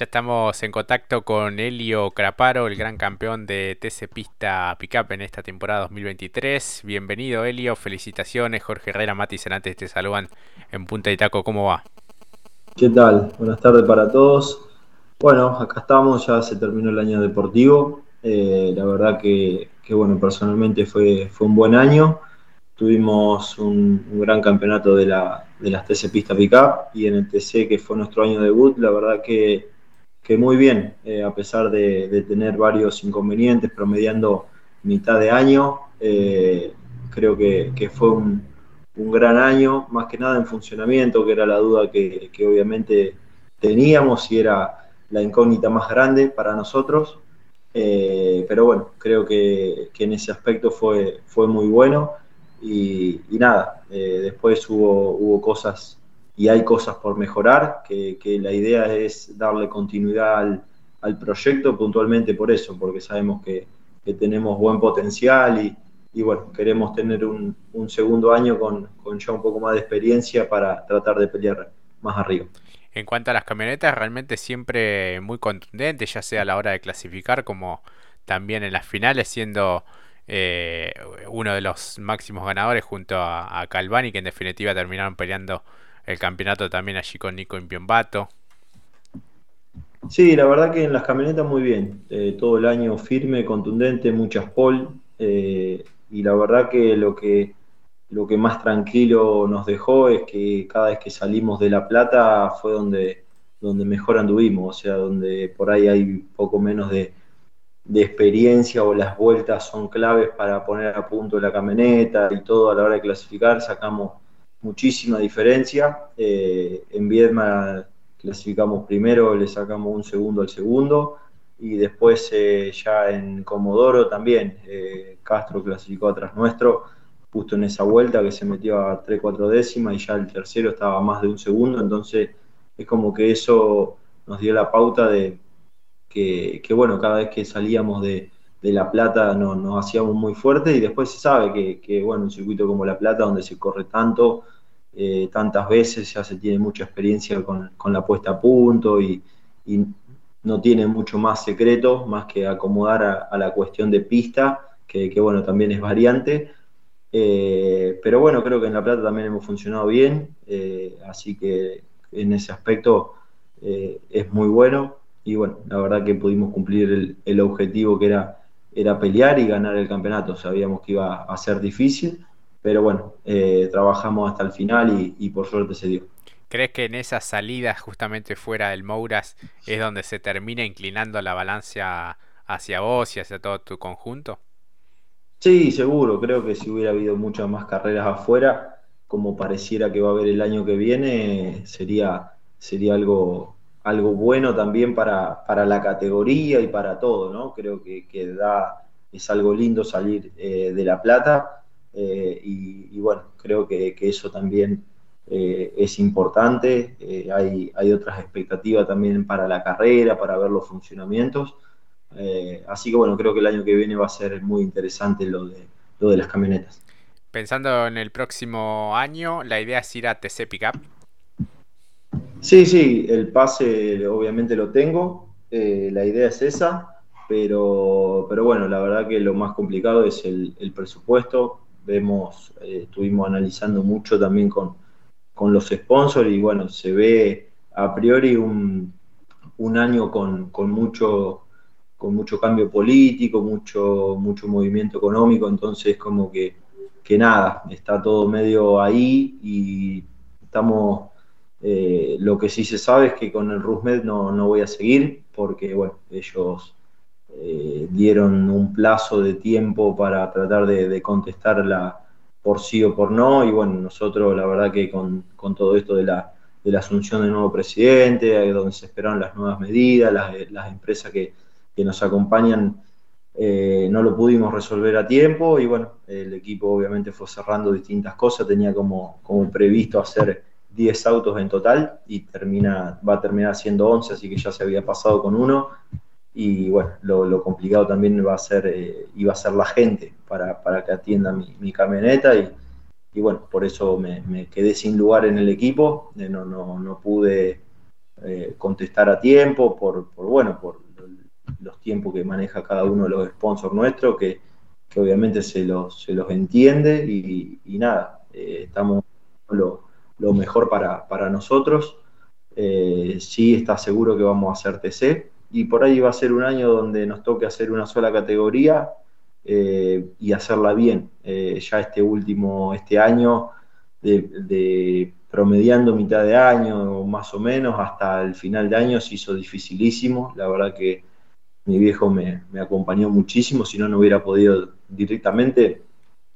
Ya estamos en contacto con Elio Craparo, el gran campeón de TC Pista Pickup en esta temporada 2023. Bienvenido Elio, felicitaciones. Jorge Herrera, Mati Senantes te saludan en Punta de Taco. ¿Cómo va? ¿Qué tal? Buenas tardes para todos. Bueno, acá estamos, ya se terminó el año deportivo. Eh, la verdad que, bueno, personalmente fue, fue un buen año. Tuvimos un, gran campeonato de, la, de las TC Pista Pickup y en el TC, que fue nuestro año debut, la verdad que muy bien, eh, a pesar de, tener varios inconvenientes, promediando mitad de año, eh, creo que, fue un, gran año, más que nada en funcionamiento, que era la duda que, obviamente teníamos y era la incógnita más grande para nosotros. Eh, pero bueno, creo que, en ese aspecto fue, fue muy bueno y, nada, después hubo, hubo cosas y hay cosas por mejorar, que, la idea es darle continuidad al, proyecto puntualmente por eso, porque sabemos que, tenemos buen potencial y, y, bueno, queremos tener un, segundo año con, ya un poco más de experiencia para tratar de pelear más arriba. En cuanto a las camionetas, realmente siempre muy contundente, ya sea a la hora de clasificar como también en las finales, siendo eh, uno de los máximos ganadores junto a, a Calvani, que en definitiva terminaron peleando el campeonato también allí con Nico Impiombato. Sí, la verdad que en las camionetas muy bien. Eh, todo el año firme, contundente, muchas pole. Eh, y la verdad que lo que lo que más tranquilo nos dejó es que cada vez que salimos de La Plata fue donde, donde mejor anduvimos, o sea, donde por ahí hay poco menos de, de experiencia o las vueltas son claves para poner a punto la camioneta y todo a la hora de clasificar, sacamos muchísima diferencia. Eh, en Viedma clasificamos primero, le sacamos un segundo al segundo y después eh, ya en Comodoro también eh, Castro clasificó atrás nuestro justo en esa vuelta que se metió a 3-4 décimas y ya el tercero estaba más de un segundo, entonces es como que eso nos dio la pauta de que, bueno, cada vez que salíamos de, La Plata nos hacíamos muy fuerte y después se sabe que, que, bueno, un circuito como La Plata donde se corre tanto, eh, tantas veces, ya se tiene mucha experiencia con, la puesta a punto y, no tiene mucho más secreto más que acomodar a, la cuestión de pista, que, bueno, también es variante. Eh, pero bueno, creo que en La Plata también hemos funcionado bien, eh, así que en ese aspecto es muy bueno. Y bueno, la verdad que pudimos cumplir el, objetivo que era, era pelear y ganar el campeonato. Sabíamos que iba a ser difícil, pero bueno, eh, trabajamos hasta el final y, por suerte se dio. ¿Crees que en esas salidas justamente fuera del Mouras es donde se termina inclinando la balanza hacia vos y hacia todo tu conjunto? Sí, seguro. Creo que si hubiera habido muchas más carreras afuera, como pareciera que va a haber el año que viene, sería, sería algo, algo bueno también para, para la categoría y para todo, ¿no? Creo que, que da, es algo lindo salir eh, de La Plata eh, y, bueno, creo que, eso también eh, es importante. Hay, hay, otras expectativas también para la carrera, para ver los funcionamientos. así que bueno, creo que el año que viene va a ser muy interesante lo de, lo de las camionetas. Pensando en el próximo año, la idea es ir a TC Pickup. Sí, sí, el pase obviamente lo tengo. la idea es esa. Pero, pero bueno, la verdad que lo más complicado es el, presupuesto vemos, eh, estuvimos analizando mucho también con, los sponsors y bueno, se ve a priori un, año con, mucho con mucho cambio político, mucho, mucho movimiento económico, entonces como que, que nada, está todo medio ahí y estamos, eh, lo que sí se sabe es que con el RUSMED no, no voy a seguir porque bueno, ellos eh, dieron un plazo de tiempo para tratar de, contestarla por sí o por no, y bueno, nosotros la verdad que con, todo esto de la, de la asunción del nuevo presidente, donde se esperaron las nuevas medidas, las, empresas que, nos acompañan, eh, no lo pudimos resolver a tiempo. Y bueno, el equipo obviamente fue cerrando distintas cosas, tenía como, como previsto hacer 10 autos en total y termina, va a terminar siendo 11, así que ya se había pasado con uno. Y bueno, lo, complicado también va a ser, eh, iba a ser la gente para, que atienda mi, camioneta y, y, bueno, por eso me, quedé sin lugar en el equipo, eh, no, no, no pude eh, contestar a tiempo, por, bueno, por los tiempos que maneja cada uno de los sponsors nuestros, que, obviamente se los, se los entiende y, nada, estamos lo, lo mejor para, para nosotros. Eh, sí está seguro que vamos a hacer TC y por ahí va a ser un año donde nos toque hacer una sola categoría y hacerla bien. ya este último, este año de, promediando mitad de año, más o menos, hasta el final de año se hizo dificilísimo. La verdad que mi viejo me, acompañó muchísimo, si no, no hubiera podido directamente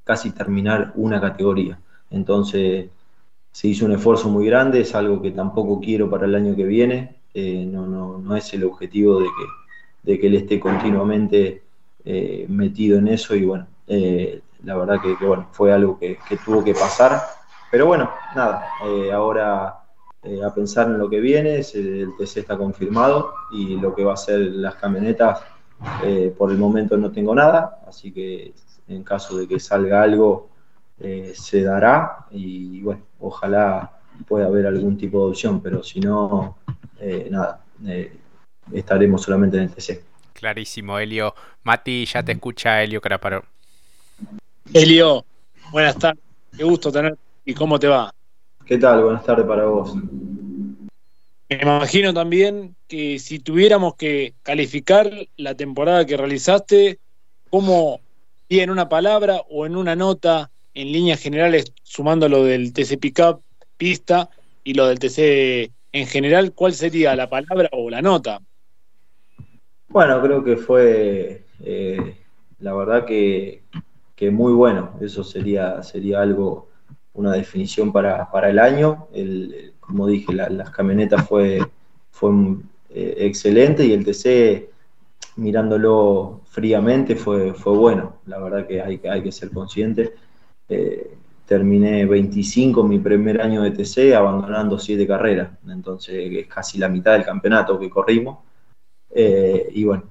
casi terminar una categoría. Entonces se hizo un esfuerzo muy grande, es algo que tampoco quiero para el año que viene, eh, no, no, no, es el objetivo de que, de que él esté continuamente eh, metido en eso y bueno, eh, la verdad que, bueno, fue algo que, que tuvo que pasar. Pero bueno, nada, ahora a pensar en lo que viene, el TC está confirmado y lo que va a ser las camionetas, por el momento no tengo nada, así que en caso de que salga algo, se dará y bueno, ojalá pueda haber algún tipo de opción, pero si no, nada, estaremos solamente en el TC. Clarísimo, Helio. Mati, ya te escucha Helio Caraparo. Helio, buenas tardes, qué gusto tener ¿Y cómo te va? ¿Qué tal? Buenas tardes para vos. Me imagino también que si tuviéramos que calificar la temporada que realizaste, ¿cómo, y en una palabra o en una nota, en líneas generales, sumando lo del TC Pickup, pista, y lo del TC en general, ¿cuál sería la palabra o la nota? Bueno, creo que fue, eh, la verdad que, que, muy bueno. Eso sería, sería algo una definición para, el año. El, como dije, las camionetas fue, fue eh, excelente y el TC, mirándolo fríamente, fue, fue bueno. La verdad que hay, hay que ser consciente. Eh, terminé 25 mi primer año de TC, abandonando 7 carreras. Entonces es casi la mitad del campeonato que corrimos. Eh, y bueno,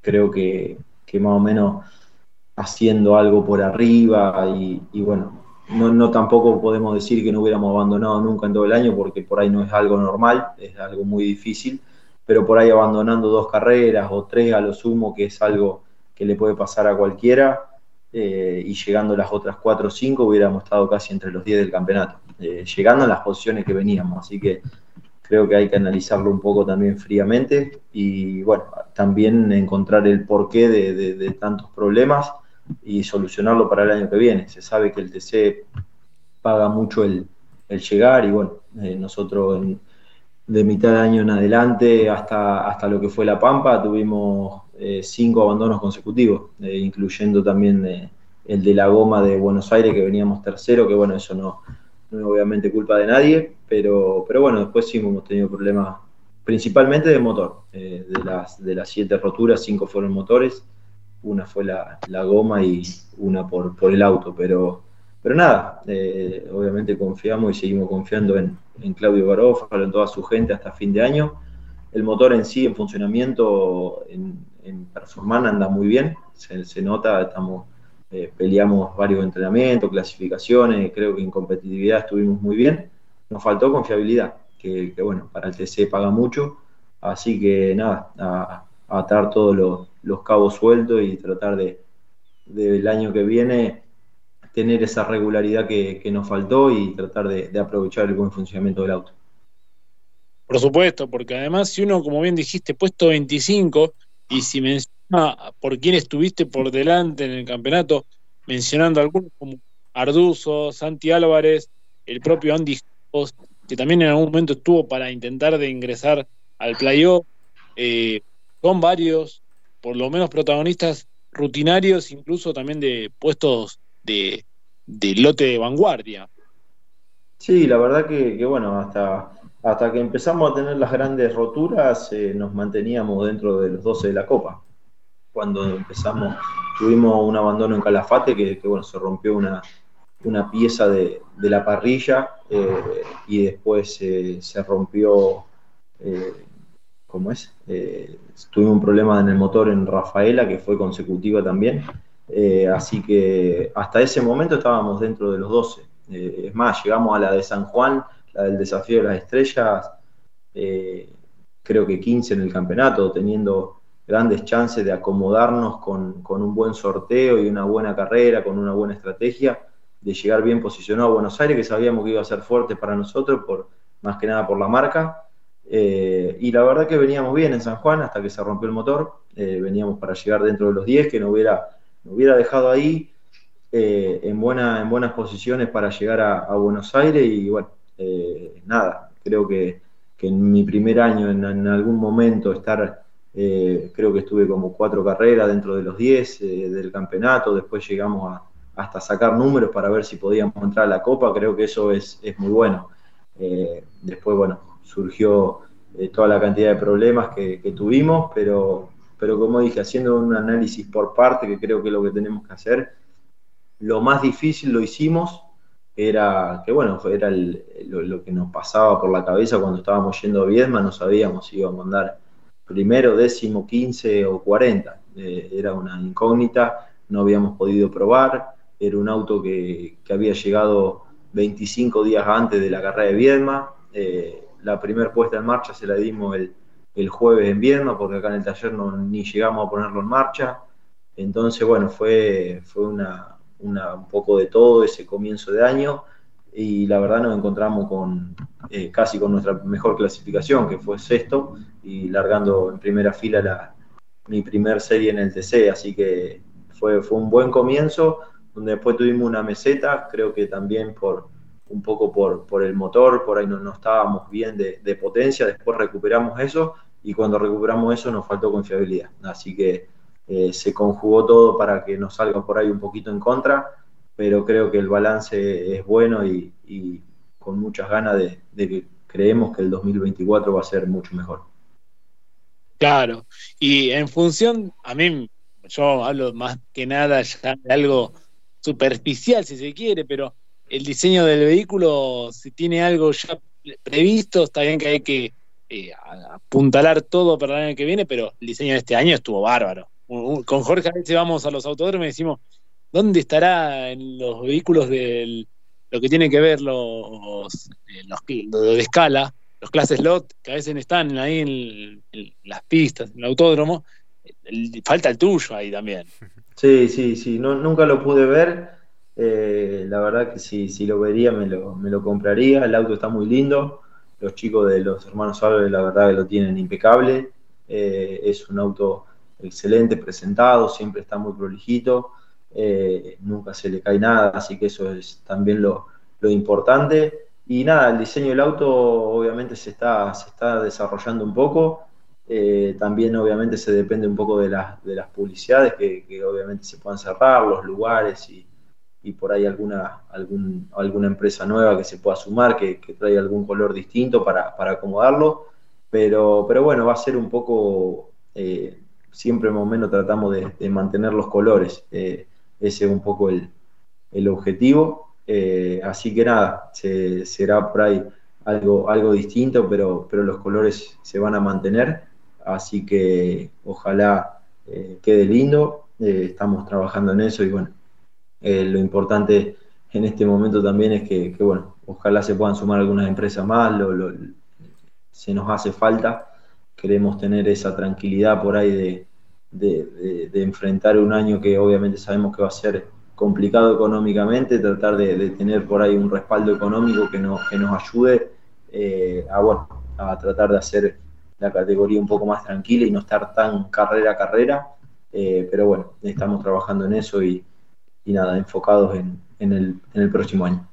creo que, más o menos haciendo algo por arriba y, y bueno, no, tampoco podemos decir que no hubiéramos abandonado nunca en todo el año, porque por ahí no es algo normal, es algo muy difícil, pero por ahí abandonando dos carreras o tres a lo sumo, que es algo que le puede pasar a cualquiera, eh, y llegando las otras cuatro o cinco hubiéramos estado casi entre los diez del campeonato, eh, llegando a las posiciones que veníamos, así que creo que hay que analizarlo un poco también fríamente y bueno, también encontrar el porqué de tantos problemas y solucionarlo para el año que viene. Se sabe que el TC paga mucho el, llegar y bueno, eh, nosotros de mitad de año en adelante hasta, hasta lo que fue La Pampa tuvimos eh, cinco abandonos consecutivos, eh, incluyendo también el de la goma de Buenos Aires que veníamos tercero, que bueno, eso no, no es obviamente culpa de nadie, pero, pero bueno, después sí hemos tenido problemas principalmente de motor. de, las, de las siete roturas, cinco fueron motores una fue la, goma y una por, por, el auto, pero, pero nada, eh, obviamente confiamos y seguimos confiando en, Claudio Garófalo, en toda su gente hasta fin de año. El motor en sí, en funcionamiento, en, en performance anda muy bien, se, nota, estamos, eh, peleamos varios entrenamientos, clasificaciones, creo que en competitividad estuvimos muy bien. Nos faltó confiabilidad, que, bueno, para el TC paga mucho, así que nada, a, a atar todos los cabos sueltos y tratar de del año que viene tener esa regularidad que, nos faltó y tratar de, aprovechar el buen funcionamiento del auto. Por supuesto, porque además si uno, como bien dijiste, puesto 25 y si menciona por quién estuviste por delante en el campeonato, mencionando algunos como Arduzo, Santi Álvarez, el propio Andy que también en algún momento estuvo para intentar de ingresar al playoff, eh, son varios por lo menos protagonistas rutinarios, incluso también de puestos de, lote de vanguardia. Sí, la verdad que, bueno, hasta, hasta que empezamos a tener las grandes roturas eh, nos manteníamos dentro de los 12 de la Copa. Cuando empezamos, tuvimos un abandono en Calafate que, bueno, se rompió una, una pieza de, la parrilla eh, y después eh, se rompió ¿cómo es? Tuvimos un problema en el motor en Rafaela, que fue consecutiva también. Así que hasta ese momento estábamos dentro de los 12. Eh, es más, llegamos a la de San Juan, la del desafío de las estrellas, creo que 15 en el campeonato, teniendo grandes chances de acomodarnos con, un buen sorteo y una buena carrera, con una buena estrategia, de llegar bien posicionado a Buenos Aires, que sabíamos que iba a ser fuerte para nosotros, por, más que nada por la marca. Eh, y la verdad que veníamos bien en San Juan hasta que se rompió el motor, eh, veníamos para llegar dentro de los 10, que nos hubiera, hubiera dejado ahí eh, en, buena, en buenas posiciones para llegar a, Buenos Aires y bueno, nada, creo que, en mi primer año en algún momento estar eh, creo que estuve como cuatro carreras dentro de los 10 eh, del campeonato, después llegamos a, hasta sacar números para ver si podíamos entrar a la Copa, creo que eso es, es muy bueno. Eh, después, bueno, surgió toda la cantidad de problemas que, tuvimos, pero, pero como dije, haciendo un análisis por parte, que creo que es lo que tenemos que hacer, lo más difícil lo hicimos, era que bueno, era lo, que nos pasaba por la cabeza cuando estábamos yendo a Viedma, no sabíamos si íbamos a andar primero, décimo, quince o cuarenta. Eh, era una incógnita, no habíamos podido probar, era un auto que, había llegado 25 días antes de la carrera de Viedma. Eh, la primera puesta en marcha se la dimos el, jueves en Viedma, porque acá en el taller no, ni llegamos a ponerlo en marcha. Entonces, bueno, fue, fue una, un poco de todo ese comienzo de año y la verdad nos encontramos con eh, casi con nuestra mejor clasificación, que fue sexto, y largando en primera fila la, mi primer serie en el TC, así que fue, fue un buen comienzo, donde después tuvimos una meseta, creo que también por un poco por, por el motor, por ahí no, no estábamos bien de, de, potencia, después recuperamos eso, y cuando recuperamos eso nos faltó confiabilidad, así que eh, se conjugó todo para que nos salga por ahí un poquito en contra, pero creo que el balance es bueno y, con muchas ganas de, que creemos que el 2024 va a ser mucho mejor. Claro, y en función, a mí, yo hablo más que nada ya de algo superficial, si se quiere, pero el diseño del vehículo, si tiene algo ya previsto, está bien que hay que eh, apuntalar todo para el año que viene, pero el diseño de este año estuvo bárbaro. Con Jorge a veces vamos a los autódromos y decimos, ¿dónde estará en los vehículos de lo que tiene que ver los, eh, los, de escala, los clases lot, que a veces están ahí en, las pistas, en el autódromo? falta el tuyo ahí también. Sí, sí, sí, no, nunca lo pude ver. Eh, la verdad que si, si lo vería me lo, me lo compraría. El auto está muy lindo. Los chicos de los hermanos Álvarez, la verdad que lo tienen impecable. Eh, es un auto excelente, presentado, siempre está muy prolijito. Eh, nunca se le cae nada, así que eso es también lo, importante. Y nada, el diseño del auto obviamente se está, se está desarrollando un poco. Eh, también obviamente se depende un poco de, de las publicidades que, obviamente se puedan cerrar, los lugares y, por ahí alguna, algún, alguna empresa nueva que se pueda sumar, que, que traiga algún color distinto para, acomodarlo. Pero, pero bueno, va a ser un poco, eh, siempre más o menos tratamos de, mantener los colores. Ese es un poco el, objetivo. Eh, así que nada, será por ahí algo, algo distinto, pero, pero los colores se van a mantener. Así que ojalá eh, quede lindo. Eh, estamos trabajando en eso y bueno, lo importante en este momento también es que, bueno, ojalá se puedan sumar algunas empresas más. se nos hace falta. Queremos tener esa tranquilidad por ahí de, de, enfrentar un año que obviamente sabemos que va a ser complicado económicamente, tratar de, tener por ahí un respaldo económico que, que nos ayude eh, a, bueno, a tratar de hacer la categoría un poco más tranquila y no estar tan carrera a carrera. Eh, pero bueno, estamos trabajando en eso y, nada, enfocados en, el, próximo año.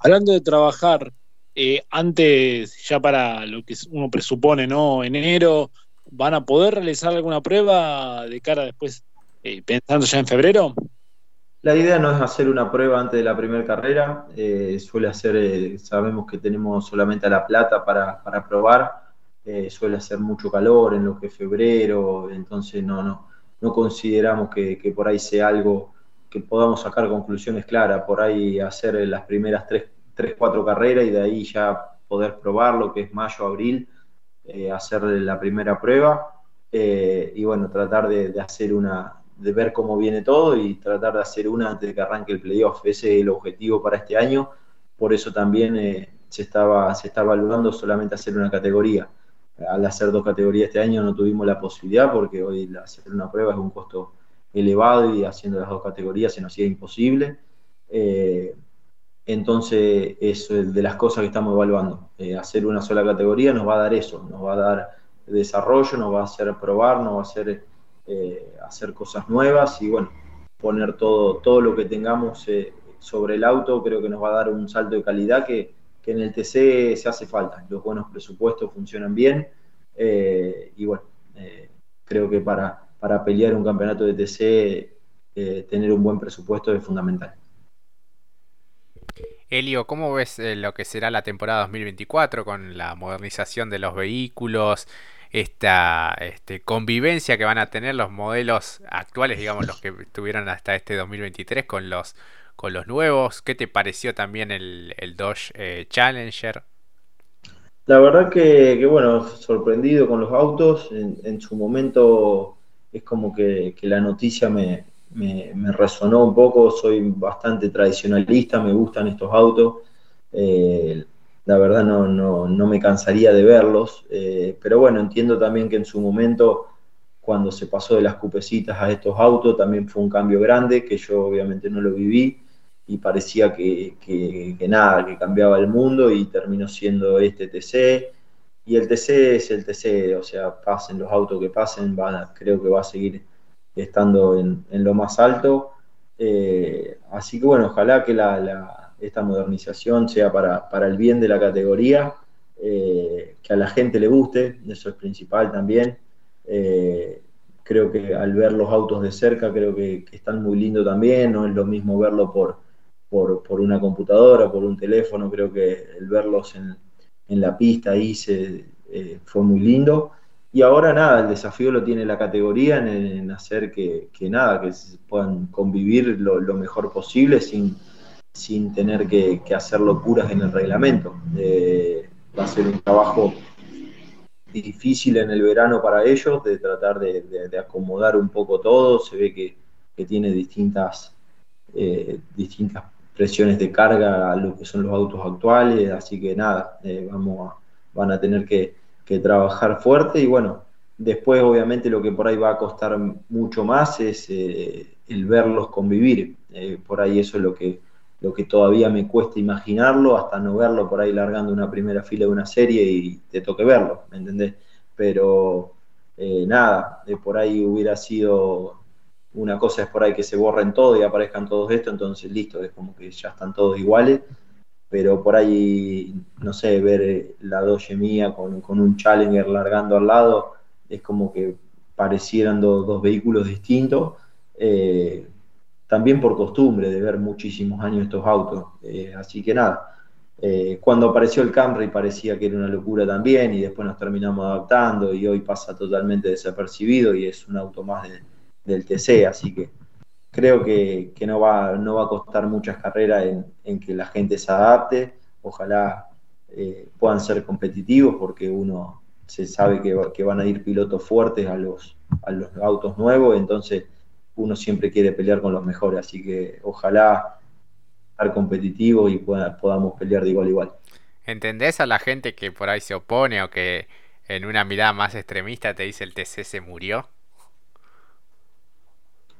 Hablando de trabajar, eh, antes, ya para lo que uno presupone, ¿no? Enero, ¿Van a poder realizar alguna prueba de cara después, eh, pensando ya en febrero? La idea no es hacer una prueba antes de la primera carrera, eh, suele hacer, eh, sabemos que tenemos solamente a La Plata para, probar, suele hacer mucho calor en lo que es febrero, entonces no, no, no consideramos que, por ahí sea algo que podamos sacar conclusiones claras, por ahí hacer las primeras tres, tres, cuatro carreras y de ahí ya poder probar lo que es mayo, abril, eh, hacer la primera prueba eh, y bueno, tratar de, hacer una, de ver cómo viene todo y tratar de hacer una antes de que arranque el playoff. Ese es el objetivo para este año, por eso también eh, se, estaba, se está evaluando solamente hacer una categoría. al hacer dos categorías este año no tuvimos la posibilidad porque hoy hacer una prueba es un costo elevado y haciendo las dos categorías se nos hacía imposible. Eh, entonces, es de las cosas que estamos evaluando. Eh, hacer una sola categoría nos va a dar eso, nos va a dar desarrollo, nos va a hacer probar, nos va a hacer eh, hacer cosas nuevas y bueno, poner todo, todo lo que tengamos sobre el auto, creo que nos va a dar un salto de calidad que, que en el TC se hace falta. Los buenos presupuestos funcionan bien y bueno, creo que para, para pelear un campeonato de TC tener un buen presupuesto es fundamental. Elio, ¿cómo ves eh, lo que será la temporada 2024 con la modernización de los vehículos, esta este, convivencia que van a tener los modelos actuales, digamos, los que tuvieron hasta este 2023 con los, con los nuevos? ¿Qué te pareció también el, Dodge eh, Challenger? La verdad que, bueno, sorprendido con los autos. En, su momento es como que la noticia me, me, resonó un poco, soy bastante tradicionalista, me gustan estos autos, eh, la verdad no, no, me cansaría de verlos, eh, pero bueno, entiendo también que en su momento, cuando se pasó de las cupecitas a estos autos, también fue un cambio grande, que yo obviamente no lo viví y parecía que, que, nada, que cambiaba el mundo y terminó siendo este TC. Y el TC es el TC, o sea, pasen los autos que pasen, creo que va a seguir estando en, lo más alto. Eh, así que bueno, ojalá que esta modernización sea para, el bien de la categoría, eh, que a la gente le guste, eso es principal también. Eh, creo que al ver los autos de cerca, creo que, están muy lindos también, no es lo mismo verlo por, por, una computadora, por un teléfono, creo que el verlos en, la pista ahí fue muy lindo. Y ahora nada, el desafío lo tiene la categoría en, hacer que, nada, que puedan convivir lo, mejor posible sin, sin tener que, hacer locuras en el reglamento. Eh, va a ser un trabajo difícil en el verano para ellos, de tratar de, acomodar un poco todo. Se ve que, tiene distintas, eh, distintas presiones de carga a lo que son los autos actuales, así que nada, eh, vamos van a tener que que trabajar fuerte y bueno, después obviamente lo que por ahí va a costar mucho más es eh, el verlos convivir. Eh, por ahí eso es lo que, lo que todavía me cuesta imaginarlo, hasta no verlo por ahí largando una primera fila de una serie y te toque verlo, ¿me entendés? Pero eh, nada, por ahí hubiera sido una cosa es por ahí que se borren todo y aparezcan todos estos, entonces listo, es como que ya están todos iguales pero por ahí, no sé, ver la Doge mía con, un Challenger largando al lado, es como que parecieran dos vehículos distintos. Eh, también por costumbre de ver muchísimos años estos autos. Eh, así que nada, eh, cuando apareció el Camry parecía que era una locura también y después nos terminamos adaptando y hoy pasa totalmente desapercibido y es un auto más del TC, así que creo que, no, va, no va a costar muchas carreras en, que la gente se adapte. Ojalá eh, puedan ser competitivos porque uno se sabe que, van a ir pilotos fuertes a los, a los autos nuevos, entonces uno siempre quiere pelear con los mejores, así que ojalá estar competitivos y podamos pelear de igual a igual. ¿Entendés a la gente que por ahí se opone o que en una mirada más extremista te dice el TC se murió?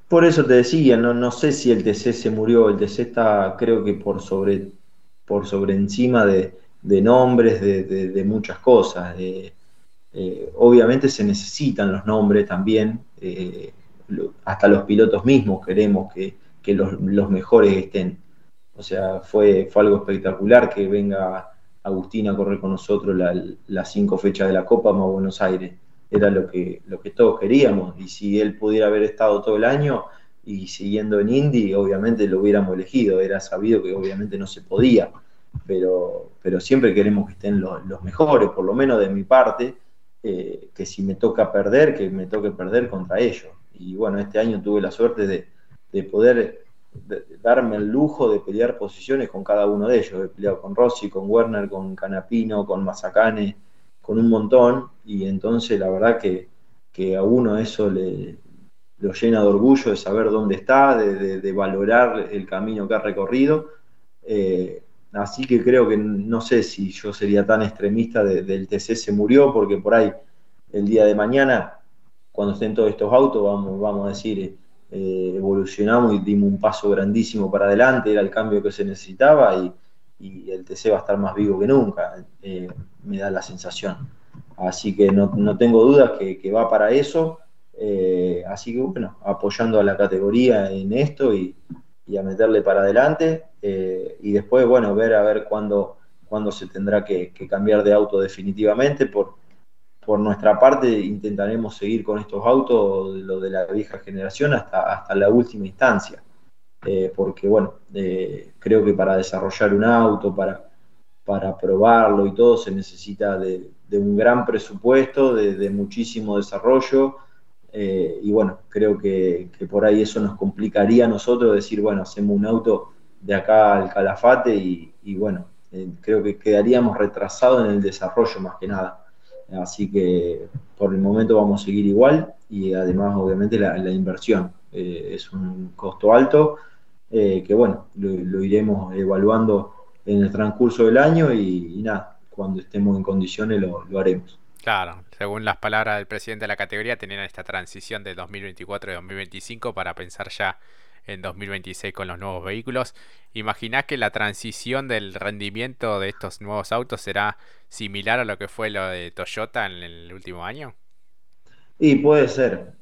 Por eso te decía, no, no sé si el TC se murió, el TC está creo que por sobre, por sobre encima de, nombres, de, muchas cosas. Eh, obviamente se necesitan los nombres también, eh, hasta los pilotos mismos queremos que, los, mejores estén. O sea, fue, fue algo espectacular que venga Agustín a correr con nosotros las cinco fechas de la Copa más Buenos Aires era lo que, lo que todos queríamos. Y si él pudiera haber estado todo el año y siguiendo en Indy, obviamente lo hubiéramos elegido. Era sabido que obviamente no se podía, pero, pero siempre queremos que estén los, mejores, por lo menos de mi parte, eh, que si me toca perder, que me toque perder contra ellos. Y bueno, este año tuve la suerte de, poder darme el lujo de pelear posiciones con cada uno de ellos. He peleado con Rossi, con Werner, con Canapino, con Mazacane, con un montón y entonces la verdad que, a uno eso le, lo llena de orgullo de saber dónde está, de, valorar el camino que ha recorrido. Eh, así que creo que no sé si yo sería tan extremista del TC se murió, porque por ahí el día de mañana, cuando estén todos estos autos, vamos, vamos a decir, eh, evolucionamos y dimos un paso grandísimo para adelante, era el cambio que se necesitaba y, el TC va a estar más vivo que nunca, eh, me da la sensación. Así que no, tengo dudas que, va para eso. Eh, así que bueno, apoyando a la categoría en esto y, a meterle para adelante. y después, bueno, ver a ver cuándo, cuándo se tendrá que, que cambiar de auto definitivamente por, por nuestra parte intentaremos seguir con estos autos, lo de la vieja generación, hasta, hasta la última instancia. Eh, porque bueno, eh, creo que para desarrollar un auto, para, para probarlo y todo, se necesita de, un gran presupuesto, de, muchísimo desarrollo. Eh, y bueno, creo que, por ahí eso nos complicaría a nosotros decir, bueno, hacemos un auto de acá al calafate y, bueno, creo que quedaríamos retrasados en el desarrollo más que nada. Así que por el momento vamos a seguir igual y además obviamente la, inversión eh, es un costo alto eh, que bueno, lo, iremos evaluando en el transcurso del año y, nada, cuando estemos en condiciones lo, lo, haremos. Claro, según las palabras del presidente de la categoría, tenían esta transición de 2024 y 2025 para pensar ya en 2026 con los nuevos vehículos. ¿Imaginás que la transición del rendimiento de estos nuevos autos será similar a lo que fue lo de Toyota en el último año? Y puede ser,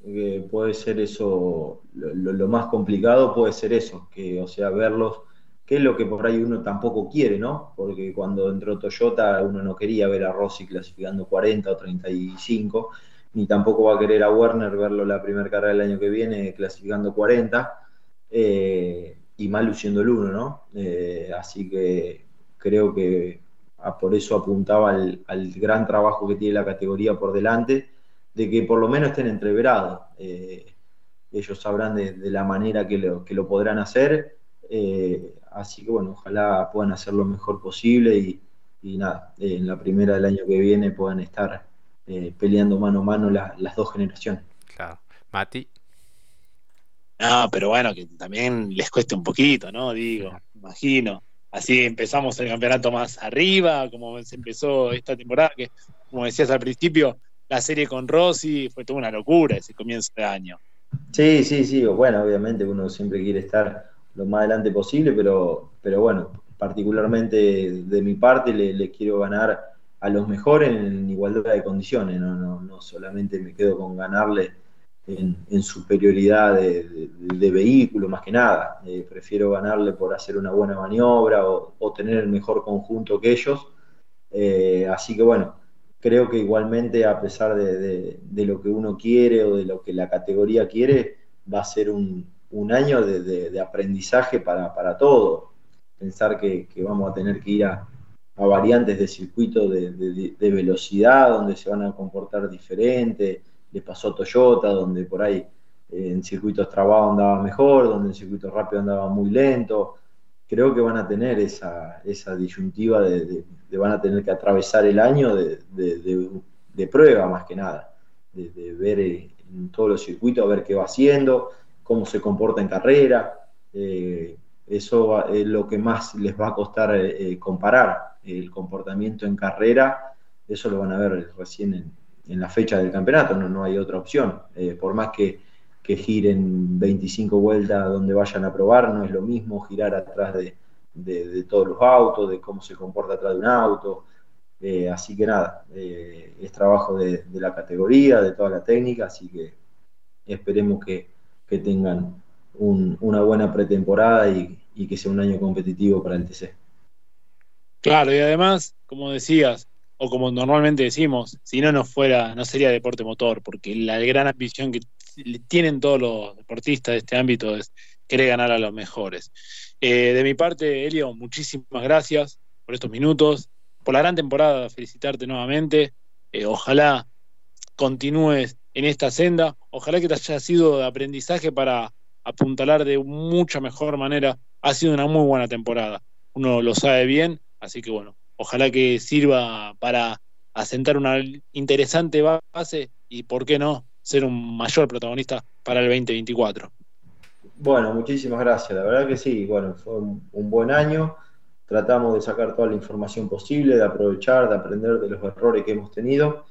puede ser eso, lo, más complicado puede ser eso, que o sea, verlos, que es lo que por ahí uno tampoco quiere, ¿no? Porque cuando entró Toyota uno no quería ver a Rossi clasificando 40 o 35, ni tampoco va a querer a Werner verlo la primera carrera del año que viene clasificando 40 eh, y mal luciendo el uno, ¿no? Eh, así que creo que por eso apuntaba al, gran trabajo que tiene la categoría por delante, de que por lo menos estén entreverados. Eh, ellos sabrán de, la manera que lo, que lo podrán hacer, así que bueno, ojalá puedan hacer lo mejor posible y, nada, en la primera del año que viene puedan estar peleando mano a mano las dos generaciones. Claro. Mati. No, pero bueno, que también les cueste un poquito, ¿no? Digo, imagino. Así empezamos el campeonato más arriba, como se empezó esta temporada, que como decías al principio, la serie con Rossi fue toda una locura ese comienzo de año. Sí, sí, sí. Bueno, obviamente uno siempre quiere estar lo más adelante posible, pero, pero bueno, particularmente de mi parte le, quiero ganar a los mejores en igualdad de condiciones, no, no, no solamente me quedo con ganarle en, superioridad de, vehículo, más que nada. Eh, prefiero ganarle por hacer una buena maniobra o, tener el mejor conjunto que ellos. Eh, así que bueno, creo que igualmente a pesar de, lo que uno quiere o de lo que la categoría quiere, va a ser un, año de, aprendizaje para, para todo. Pensar que, vamos a tener que ir a, a variantes de circuito de, velocidad, donde se van a comportar diferente, le pasó Toyota, donde por ahí eh, en circuitos trabados andaba mejor, donde en circuitos rápidos andaba muy lento. Creo que van a tener esa, esa disyuntiva de, van a tener que atravesar el año de, prueba más que nada, de, ver eh, en todos los circuitos, a ver qué va haciendo, cómo se comporta en carrera. Eh, eso es lo que más les va a costar comparar el comportamiento en carrera. Eso lo van a ver recién en, la fecha del campeonato, no, no hay otra opción. Eh, por más que, giren 25 vueltas donde vayan a probar, no es lo mismo girar atrás de, todos los autos, de cómo se comporta atrás de un auto. Eh, así que nada, eh, es trabajo de, la categoría, de toda la técnica, así que esperemos que, tengan una buena pretemporada y, y que sea un año competitivo para el TC. Claro, y además, como decías, o como normalmente decimos, si no, no fuera, no sería deporte motor, porque la gran ambición que tienen todos los deportistas de este ámbito es querer ganar a los mejores. Eh, de mi parte, Elio, muchísimas gracias por estos minutos, por la gran temporada, felicitarte nuevamente. Eh, ojalá continúes en esta senda, ojalá que te haya sido de aprendizaje para apuntalar de mucha mejor manera. Ha sido una muy buena temporada, uno lo sabe bien, así que bueno, ojalá que sirva para asentar una interesante base y, ¿por qué no?, ser un mayor protagonista para el 2024. Bueno, muchísimas gracias. La verdad que sí, bueno, fue un, buen año. tratamos de sacar toda la información posible, de aprovechar, de aprender de los errores que hemos tenido.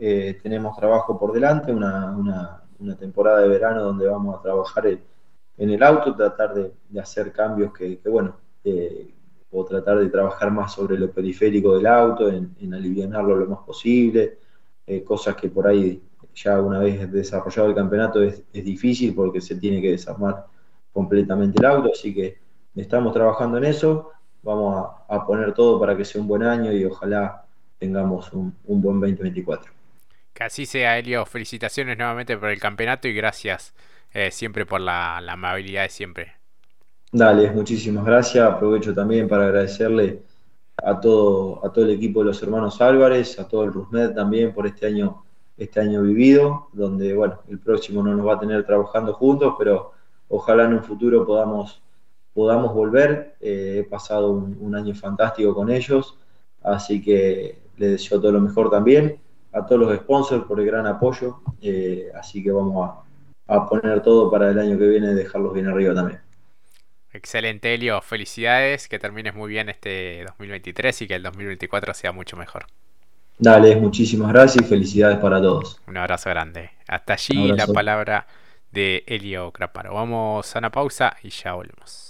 Eh, tenemos trabajo por delante, una, temporada de verano donde vamos a trabajar en, el auto, tratar de, hacer cambios que, bueno, eh, o tratar de trabajar más sobre lo periférico del auto, en, aliviarlo lo más posible, eh, cosas que por ahí ya una vez desarrollado el campeonato es, difícil porque se tiene que desarmar completamente el auto, así que estamos trabajando en eso, vamos a, poner todo para que sea un buen año y ojalá tengamos un, buen 2024. Que así sea, Elio. Felicitaciones nuevamente por el campeonato y gracias eh, siempre por la, amabilidad de siempre. Dale, muchísimas gracias. Aprovecho también para agradecerle a todo, a todo el equipo de los hermanos Álvarez, a todo el Rusmed también por este año, este año vivido, donde bueno, el próximo no nos va a tener trabajando juntos, pero ojalá en un futuro podamos, podamos volver. Eh, he pasado un, año fantástico con ellos, así que les deseo todo lo mejor también. A todos los sponsors por el gran apoyo, eh, así que vamos a, a poner todo para el año que viene y dejarlos bien arriba también. Excelente, Elio. Felicidades, que termines muy bien este 2023 y que el 2024 sea mucho mejor. Dale, muchísimas gracias y felicidades para todos. Un abrazo grande. Hasta allí la palabra de Elio Craparo. Vamos a una pausa y ya volvemos.